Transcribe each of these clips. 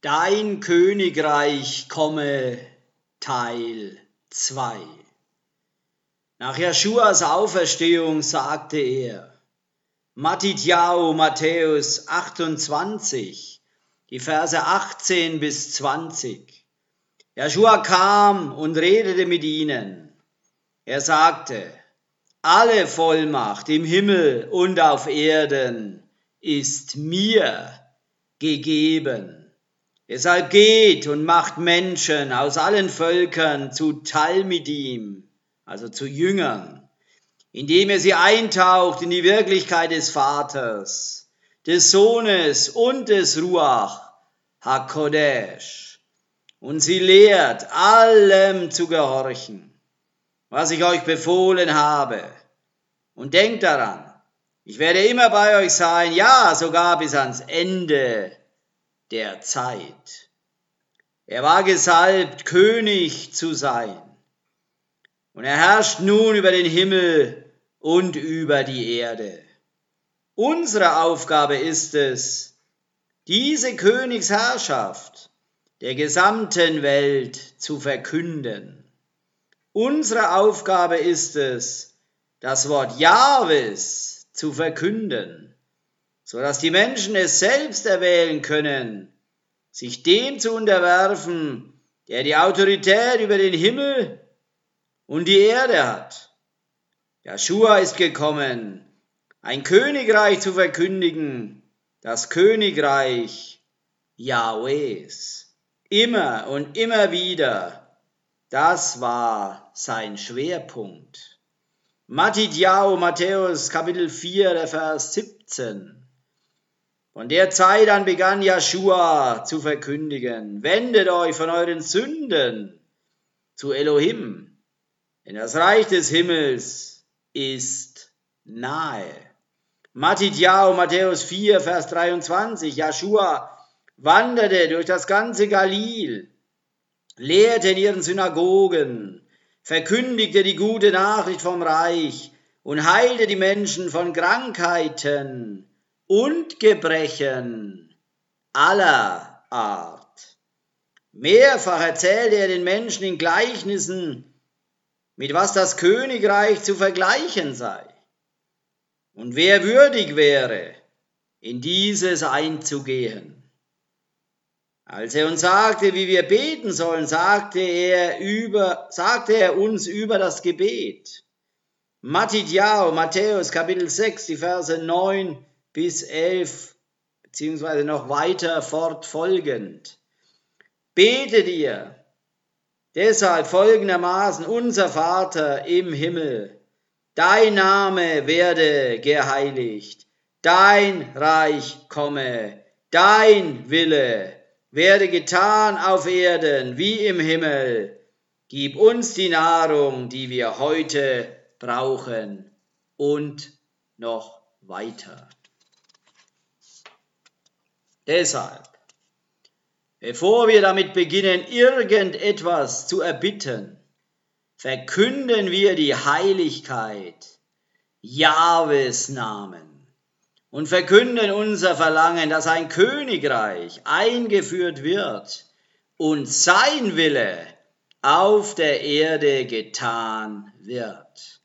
Dein Königreich komme Teil 2 Nach Jeschuas Auferstehung sagte er, Matityahu Matthäus 28, die Verse 18 bis 20. Jeschua kam und redete mit ihnen. Er sagte, alle Vollmacht im Himmel und auf Erden ist mir gegeben. Deshalb geht und macht Menschen aus allen Völkern zu Talmidim, also zu Jüngern, indem ihr sie eintaucht in die Wirklichkeit des Vaters, des Sohnes und des Ruach HaKodesh und sie lehrt, allem zu gehorchen, was ich euch befohlen habe. Und denkt daran, ich werde immer bei euch sein, ja, sogar bis ans Ende der Zeit. Er war gesalbt, König zu sein. Und er herrscht nun über den Himmel und über die Erde. Unsere Aufgabe ist es, diese Königsherrschaft der gesamten Welt zu verkünden. Unsere Aufgabe ist es, das Wort Jahwes zu verkünden so dass die Menschen es selbst erwählen können, sich dem zu unterwerfen, der die Autorität über den Himmel und die Erde hat. Joshua ist gekommen, ein Königreich zu verkündigen, das Königreich Yahwehs. Immer und immer wieder, das war sein Schwerpunkt. Matidjao, Matthäus Kapitel 4, der Vers 17. Von der Zeit an begann Joshua zu verkündigen, wendet euch von euren Sünden zu Elohim, denn das Reich des Himmels ist nahe. Matidjao, Matthäus 4, Vers 23, Joshua wanderte durch das ganze Galil, lehrte in ihren Synagogen, verkündigte die gute Nachricht vom Reich und heilte die Menschen von Krankheiten und Gebrechen aller Art. Mehrfach erzählte er den Menschen in Gleichnissen, mit was das Königreich zu vergleichen sei und wer würdig wäre, in dieses einzugehen. Als er uns sagte, wie wir beten sollen, sagte er, über, sagte er uns über das Gebet. Matidjao, Matthäus Kapitel 6, die Verse 9 bis 11 beziehungsweise noch weiter fortfolgend. Betet ihr deshalb folgendermaßen, unser Vater im Himmel, dein Name werde geheiligt, dein Reich komme, dein Wille werde getan auf Erden wie im Himmel. Gib uns die Nahrung, die wir heute brauchen und noch weiter. Deshalb, bevor wir damit beginnen, irgendetwas zu erbitten, verkünden wir die Heiligkeit Jahwes Namen und verkünden unser Verlangen, dass ein Königreich eingeführt wird und sein Wille auf der Erde getan wird.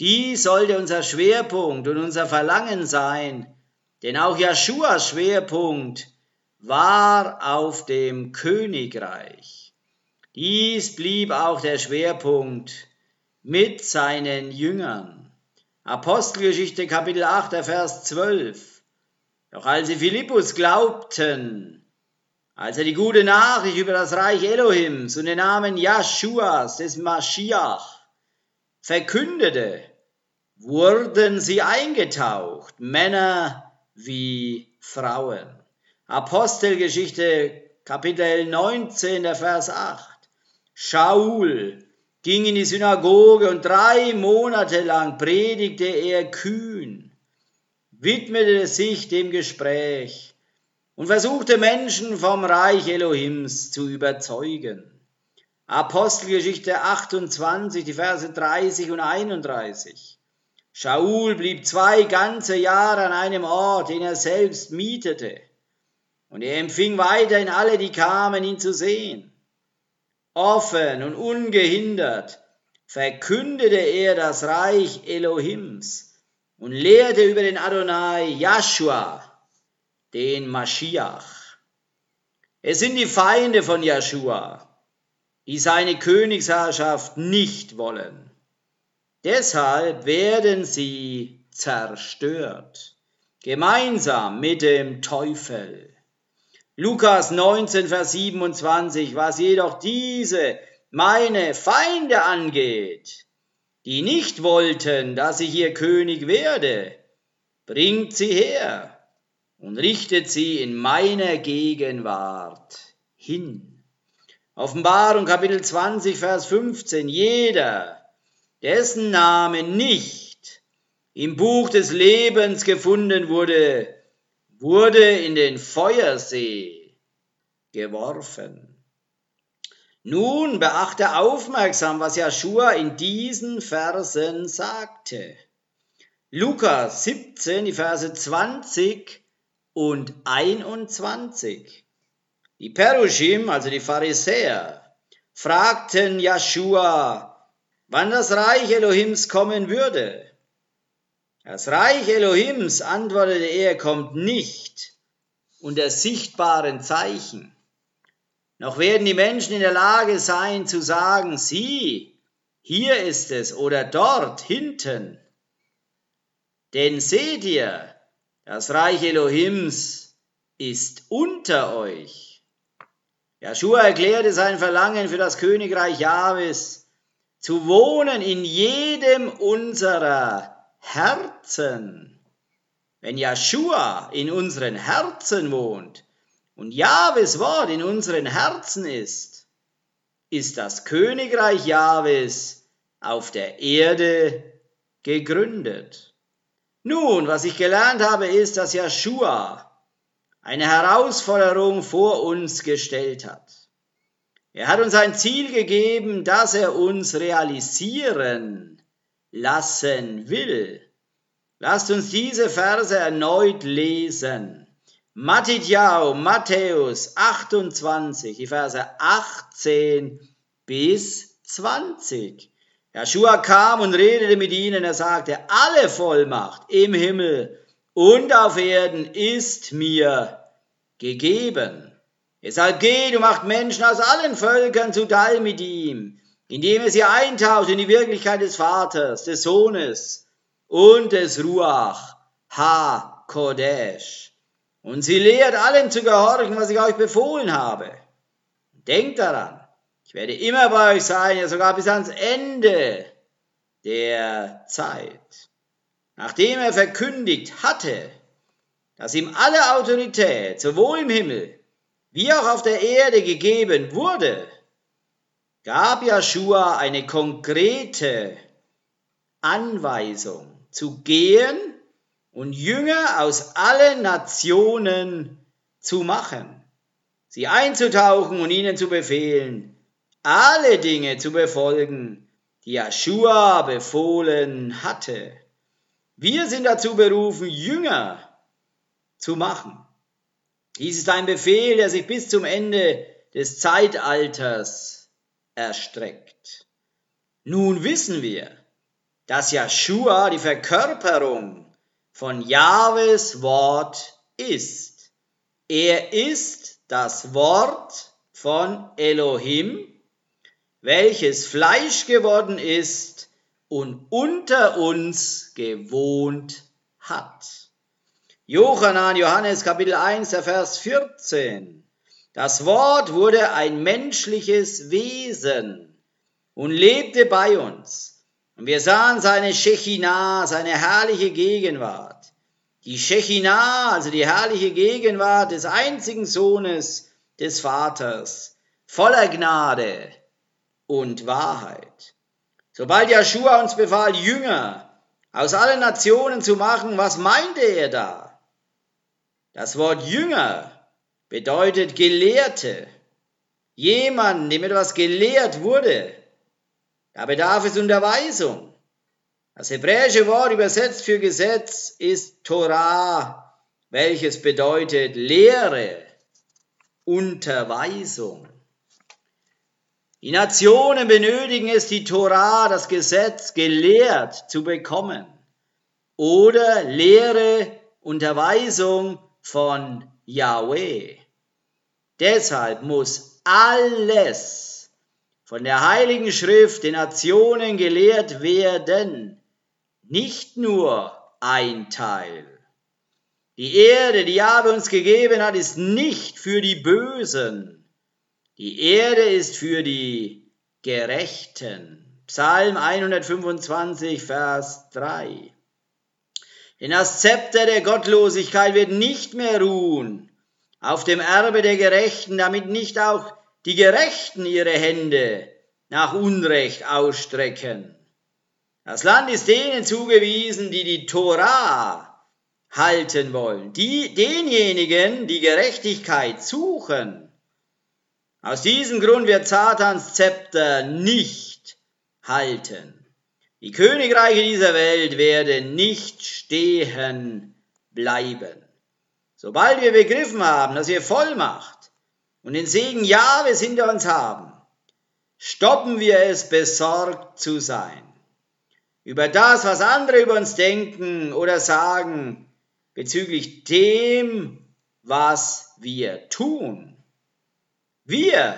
Dies sollte unser Schwerpunkt und unser Verlangen sein, denn auch Jeschuas Schwerpunkt war auf dem Königreich. Dies blieb auch der Schwerpunkt mit seinen Jüngern. Apostelgeschichte Kapitel 8, Vers 12. Doch als sie Philippus glaubten, als er die gute Nachricht über das Reich Elohims und den Namen Jeschuas des Maschiach verkündete, wurden sie eingetaucht, Männer wie Frauen. Apostelgeschichte Kapitel 19, der Vers 8. Shaul ging in die Synagoge und drei Monate lang predigte er kühn, widmete sich dem Gespräch und versuchte Menschen vom Reich Elohims zu überzeugen. Apostelgeschichte 28, die Verse 30 und 31. Shaul blieb zwei ganze Jahre an einem Ort, den er selbst mietete. und er empfing weiterhin alle, die kamen, ihn zu sehen. Offen und ungehindert verkündete er das Reich Elohims und lehrte über den Adonai Joshua, den Maschiach. Es sind die Feinde von Joshua, die seine Königsherrschaft nicht wollen. Deshalb werden sie zerstört, gemeinsam mit dem Teufel. Lukas 19, Vers 27, was jedoch diese meine Feinde angeht, die nicht wollten, dass ich ihr König werde, bringt sie her und richtet sie in meiner Gegenwart hin. Offenbarung Kapitel 20, Vers 15. Jeder, dessen Name nicht im Buch des Lebens gefunden wurde, wurde in den Feuersee geworfen. Nun beachte aufmerksam, was Joshua in diesen Versen sagte. Lukas 17, die Verse 20 und 21. Die Perushim, also die Pharisäer, fragten Joshua, wann das Reich Elohims kommen würde. Das Reich Elohims, antwortete er, kommt nicht unter sichtbaren Zeichen noch werden die Menschen in der Lage sein zu sagen, sieh, hier ist es oder dort hinten. Denn seht ihr, das Reich Elohims ist unter euch. Joshua erklärte sein Verlangen für das Königreich Jahwes, zu wohnen in jedem unserer Herzen. Wenn Joshua in unseren Herzen wohnt, und Jahwes Wort in unseren Herzen ist, ist das Königreich Jahwes auf der Erde gegründet. Nun, was ich gelernt habe, ist, dass Joshua eine Herausforderung vor uns gestellt hat. Er hat uns ein Ziel gegeben, das er uns realisieren lassen will. Lasst uns diese Verse erneut lesen. Matthäus, Matthäus 28, die Verse 18 bis 20. Joshua kam und redete mit ihnen, er sagte, alle Vollmacht im Himmel und auf Erden ist mir gegeben. Deshalb geht und macht Menschen aus allen Völkern zu Teil mit ihm, indem er sie eintaucht in die Wirklichkeit des Vaters, des Sohnes und des Ruach Ha-Kodesh. Und sie lehrt allen zu gehorchen, was ich euch befohlen habe. Denkt daran, ich werde immer bei euch sein, ja sogar bis ans Ende der Zeit. Nachdem er verkündigt hatte, dass ihm alle Autorität sowohl im Himmel wie auch auf der Erde gegeben wurde, gab Joshua eine konkrete Anweisung zu gehen und Jünger aus allen Nationen zu machen, sie einzutauchen und ihnen zu befehlen, alle Dinge zu befolgen, die Joshua befohlen hatte. Wir sind dazu berufen, Jünger zu machen. Dies ist ein Befehl, der sich bis zum Ende des Zeitalters erstreckt. Nun wissen wir, dass Joshua die Verkörperung von Jahwes Wort ist. Er ist das Wort von Elohim, welches Fleisch geworden ist und unter uns gewohnt hat. Johannan, Johannes Kapitel 1, Vers 14. Das Wort wurde ein menschliches Wesen und lebte bei uns. Und wir sahen seine Shechinah, seine herrliche Gegenwart. Die Shechinah, also die herrliche Gegenwart des einzigen Sohnes des Vaters, voller Gnade und Wahrheit. Sobald Joshua uns befahl, Jünger aus allen Nationen zu machen, was meinte er da? Das Wort Jünger bedeutet Gelehrte. Jemand, dem etwas gelehrt wurde, da bedarf es Unterweisung. Das hebräische Wort übersetzt für Gesetz ist Torah, welches bedeutet Lehre Unterweisung. Die Nationen benötigen es, die Torah, das Gesetz, gelehrt zu bekommen oder Lehre, Unterweisung von Yahweh. Deshalb muss alles von der Heiligen Schrift den Nationen gelehrt werden, nicht nur ein Teil. Die Erde, die Jahwe uns gegeben hat, ist nicht für die Bösen. Die Erde ist für die Gerechten. Psalm 125, Vers 3. Denn das Zepter der Gottlosigkeit wird nicht mehr ruhen auf dem Erbe der Gerechten, damit nicht auch die Gerechten ihre Hände nach Unrecht ausstrecken. Das Land ist denen zugewiesen, die die Torah halten wollen, die, denjenigen, die Gerechtigkeit suchen. Aus diesem Grund wird Satans Zepter nicht halten. Die Königreiche dieser Welt werden nicht stehen bleiben. Sobald wir begriffen haben, dass wir Vollmacht und den Segen Jahres hinter uns haben, stoppen wir es, besorgt zu sein. Über das, was andere über uns denken oder sagen, bezüglich dem, was wir tun. Wir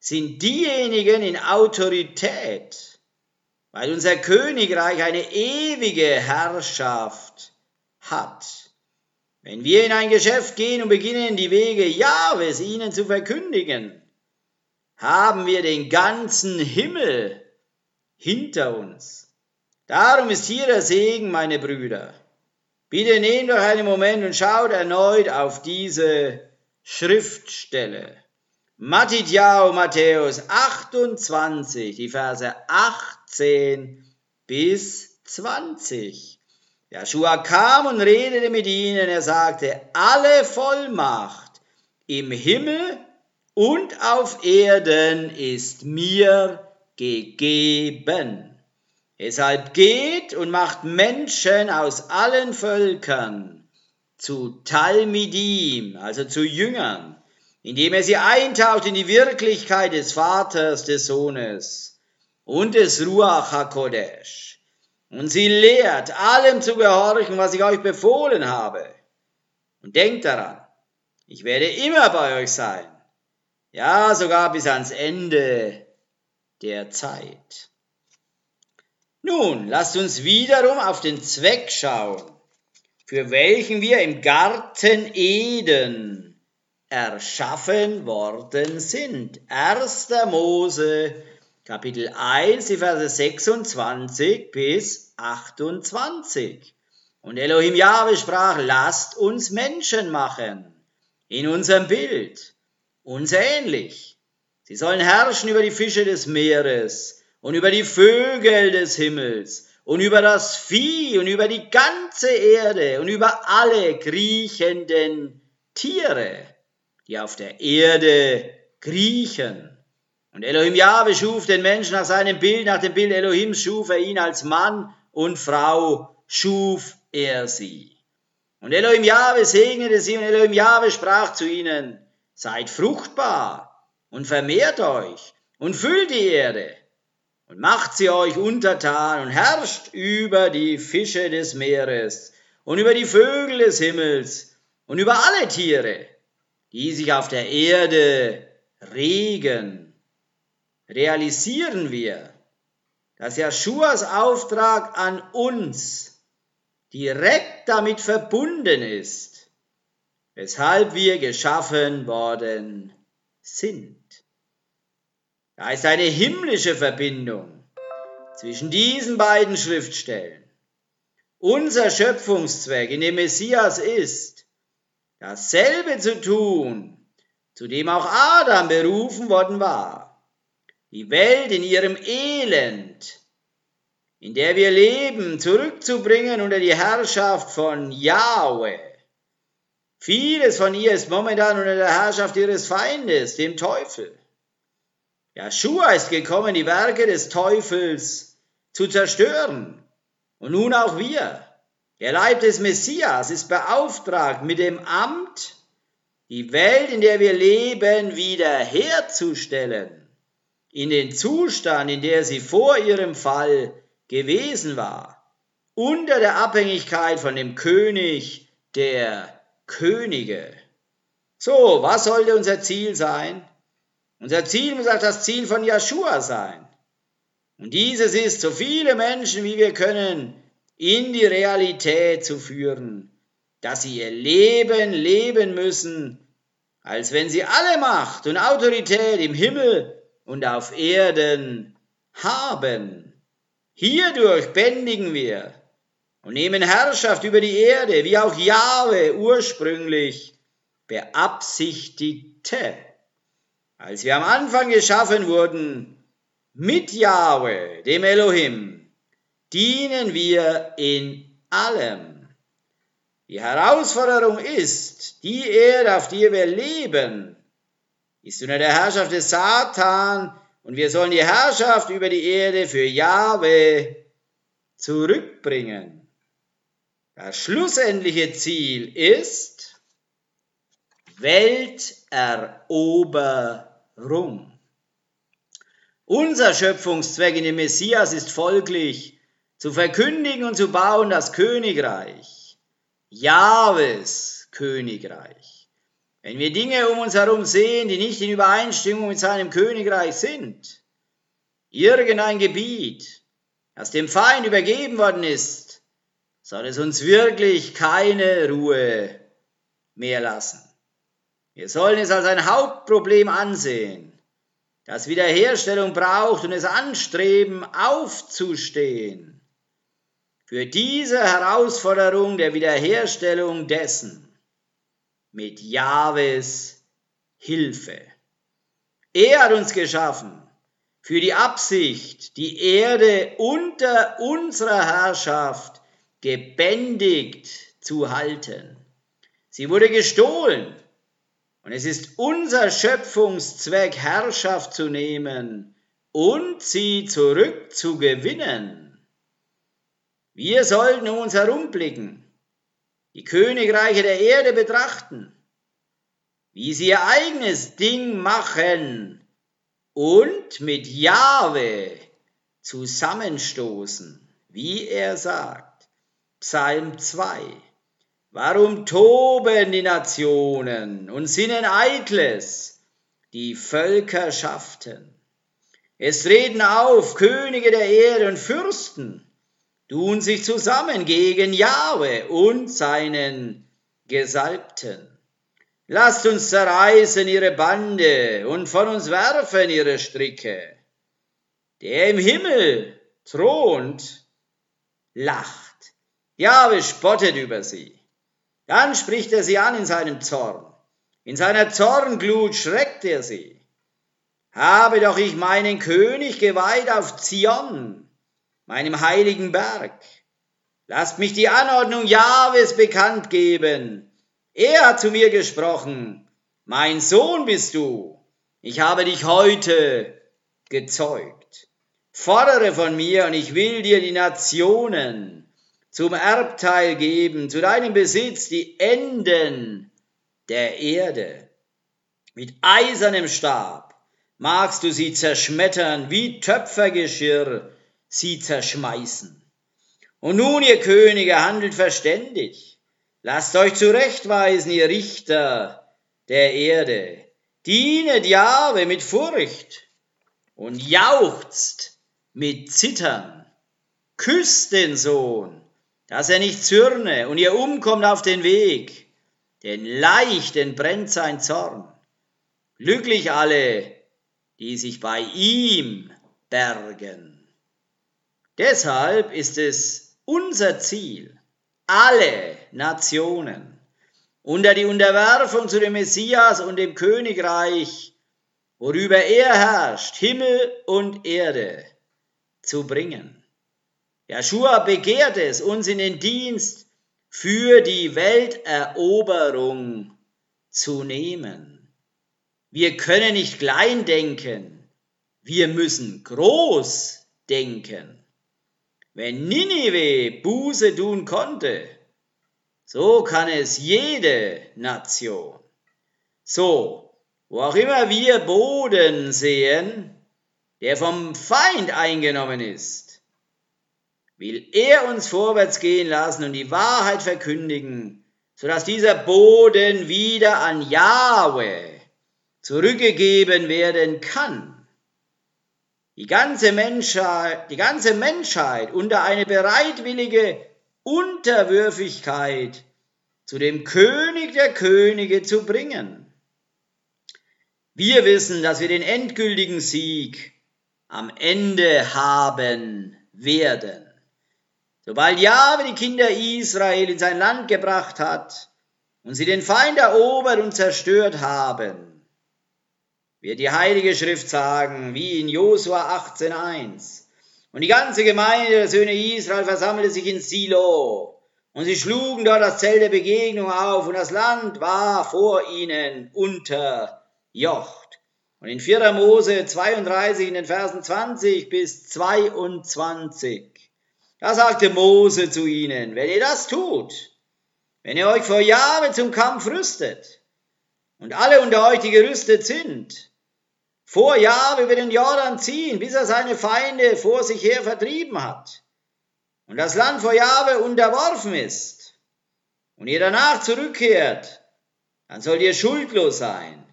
sind diejenigen in Autorität, weil unser Königreich eine ewige Herrschaft hat. Wenn wir in ein Geschäft gehen und beginnen, die Wege Jahwes ihnen zu verkündigen, haben wir den ganzen Himmel hinter uns. Darum ist hier der Segen, meine Brüder. Bitte nehmt doch einen Moment und schaut erneut auf diese Schriftstelle. Matidjau Matthäus 28, die Verse 18 bis 20. Joshua kam und redete mit ihnen. Er sagte, alle Vollmacht im Himmel und auf Erden ist mir gegeben. Deshalb geht und macht Menschen aus allen Völkern zu Talmidim, also zu Jüngern indem er sie eintaucht in die Wirklichkeit des Vaters, des Sohnes und des Ruach HaKodesh und sie lehrt, allem zu gehorchen, was ich euch befohlen habe. Und denkt daran, ich werde immer bei euch sein, ja sogar bis ans Ende der Zeit. Nun, lasst uns wiederum auf den Zweck schauen, für welchen wir im Garten Eden erschaffen worden sind. 1. Mose Kapitel 1, die Verse 26 bis 28. Und Elohim Jahwe sprach, lasst uns Menschen machen, in unserem Bild, uns ähnlich. Sie sollen herrschen über die Fische des Meeres und über die Vögel des Himmels und über das Vieh und über die ganze Erde und über alle kriechenden Tiere die auf der Erde kriechen. Und Elohim Jahwe schuf den Menschen nach seinem Bild, nach dem Bild Elohims schuf er ihn als Mann und Frau, schuf er sie. Und Elohim Jahwe segnete sie und Elohim Jahwe sprach zu ihnen, seid fruchtbar und vermehrt euch und füllt die Erde und macht sie euch untertan und herrscht über die Fische des Meeres und über die Vögel des Himmels und über alle Tiere, die sich auf der Erde regen, realisieren wir, dass Jeschuas Auftrag an uns direkt damit verbunden ist, weshalb wir geschaffen worden sind. Da ist eine himmlische Verbindung zwischen diesen beiden Schriftstellen. Unser Schöpfungszweck in dem Messias ist, dasselbe zu tun, zu dem auch Adam berufen worden war. Die Welt in ihrem Elend, in der wir leben, zurückzubringen unter die Herrschaft von Yahweh. Vieles von ihr ist momentan unter der Herrschaft ihres Feindes, dem Teufel. Joshua ist gekommen, die Werke des Teufels zu zerstören. Und nun auch wir. Der Leib des Messias ist beauftragt mit dem Amt die Welt, in der wir leben, wiederherzustellen, in den Zustand, in der sie vor ihrem Fall gewesen war, unter der Abhängigkeit von dem König der Könige. So, was sollte unser Ziel sein? Unser Ziel muss auch das Ziel von Joshua sein. Und dieses ist, so viele Menschen wie wir können, in die Realität zu führen, dass sie ihr Leben leben müssen, als wenn sie alle Macht und Autorität im Himmel und auf Erden haben. Hierdurch bändigen wir und nehmen Herrschaft über die Erde, wie auch Jahwe ursprünglich beabsichtigte. Als wir am Anfang geschaffen wurden, mit Yahweh, dem Elohim, dienen wir in allem. Die Herausforderung ist, die Erde, auf der wir leben, ist unter der Herrschaft des Satan und wir sollen die Herrschaft über die Erde für Yahweh zurückbringen. Das schlussendliche Ziel ist, Welteroberung. Unser Schöpfungszweck in dem Messias ist folglich, zu verkündigen und zu bauen das Königreich, Jahwes Königreich. Wenn wir Dinge um uns herum sehen, die nicht in Übereinstimmung mit seinem Königreich sind, irgendein Gebiet, das dem Feind übergeben worden ist, soll es uns wirklich keine Ruhe mehr lassen. Wir sollen es als ein Hauptproblem ansehen, das Wiederherstellung braucht und es anstreben, aufzustehen. Für diese Herausforderung der Wiederherstellung dessen mit Jahwes Hilfe. Er hat uns geschaffen für die Absicht, die Erde unter unserer Herrschaft gebändigt zu halten. Sie wurde gestohlen und es ist unser Schöpfungszweck, Herrschaft zu nehmen und sie zurückzugewinnen. Wir sollten um uns herumblicken, die Königreiche der Erde betrachten, wie sie ihr eigenes Ding machen und mit Jahwe zusammenstoßen, wie er sagt. Psalm 2. Warum toben die Nationen und sinnen Eitles, die Völkerschaften? Es treten auf Könige der Erde und Fürsten, tun sich zusammen gegen Jahwe und seinen Gesalbten. Lasst uns zerreißen ihre Bande und von uns werfen ihre Stricke. Der im Himmel thront, lacht. Jahwe spottet über sie. Dann spricht er sie an in seinem Zorn. In seiner Zornglut schreckt er sie. Habe doch ich meinen König geweiht auf Zion, meinem heiligen Berg. Lasst mich die Anordnung Jahwes bekannt geben. Er hat zu mir gesprochen. Mein Sohn bist du. Ich habe dich heute gezeugt. Fordere von mir und ich will dir die Nationen zum Erbteil geben, zu deinem Besitz die Enden der Erde. Mit eisernem Stab magst du sie zerschmettern, wie Töpfergeschirr sie zerschmeißen. Und nun, ihr Könige, handelt verständig. Lasst euch zurechtweisen, ihr Richter der Erde. Dienet Jahwe mit Furcht und jauchzt mit Zittern. Küsst den Sohn dass er nicht zürne und ihr umkommt auf den Weg, denn leicht entbrennt sein Zorn. Glücklich alle, die sich bei ihm bergen. Deshalb ist es unser Ziel, alle Nationen unter die Unterwerfung zu dem Messias und dem Königreich, worüber er herrscht, Himmel und Erde, zu bringen. Joshua begehrt es, uns in den Dienst für die Welteroberung zu nehmen. Wir können nicht klein denken, wir müssen groß denken. Wenn Ninive Buße tun konnte, so kann es jede Nation. So, wo auch immer wir Boden sehen, der vom Feind eingenommen ist, will er uns vorwärts gehen lassen und die Wahrheit verkündigen, sodass dieser Boden wieder an Yahweh zurückgegeben werden kann. Die ganze Menschheit, die ganze Menschheit unter eine bereitwillige Unterwürfigkeit zu dem König der Könige zu bringen. Wir wissen, dass wir den endgültigen Sieg am Ende haben werden. Sobald Jahwe die Kinder Israel in sein Land gebracht hat und sie den Feind erobert und zerstört haben, wird die Heilige Schrift sagen, wie in Josua 18,1. Und die ganze Gemeinde der Söhne Israel versammelte sich in Silo. Und sie schlugen dort das Zelt der Begegnung auf, und das Land war vor ihnen unterjocht. Und in 4. Mose 32 in den Versen 20 bis 22 da sagte Mose zu ihnen, wenn ihr das tut, wenn ihr euch vor Jahre zum Kampf rüstet und alle unter euch, die gerüstet sind, vor Jahre über den Jordan ziehen, bis er seine Feinde vor sich her vertrieben hat und das Land vor Jahre unterworfen ist und ihr danach zurückkehrt, dann sollt ihr schuldlos sein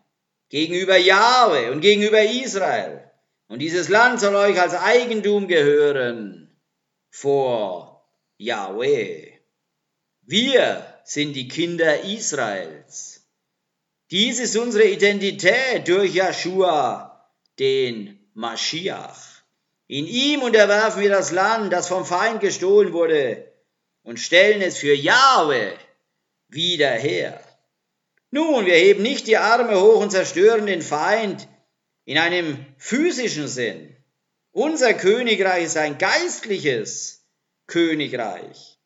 gegenüber Jahwe und gegenüber Israel. Und dieses Land soll euch als Eigentum gehören vor Yahweh. Wir sind die Kinder Israels. Dies ist unsere Identität durch Joshua, den Maschiach. In ihm unterwerfen wir das Land, das vom Feind gestohlen wurde, und stellen es für Jahwe wieder her. Nun, wir heben nicht die Arme hoch und zerstören den Feind in einem physischen Sinn, unser Königreich ist ein geistliches Königreich,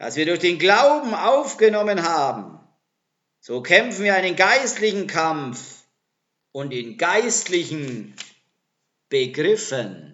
das wir durch den Glauben aufgenommen haben. So kämpfen wir einen geistlichen Kampf und in geistlichen Begriffen.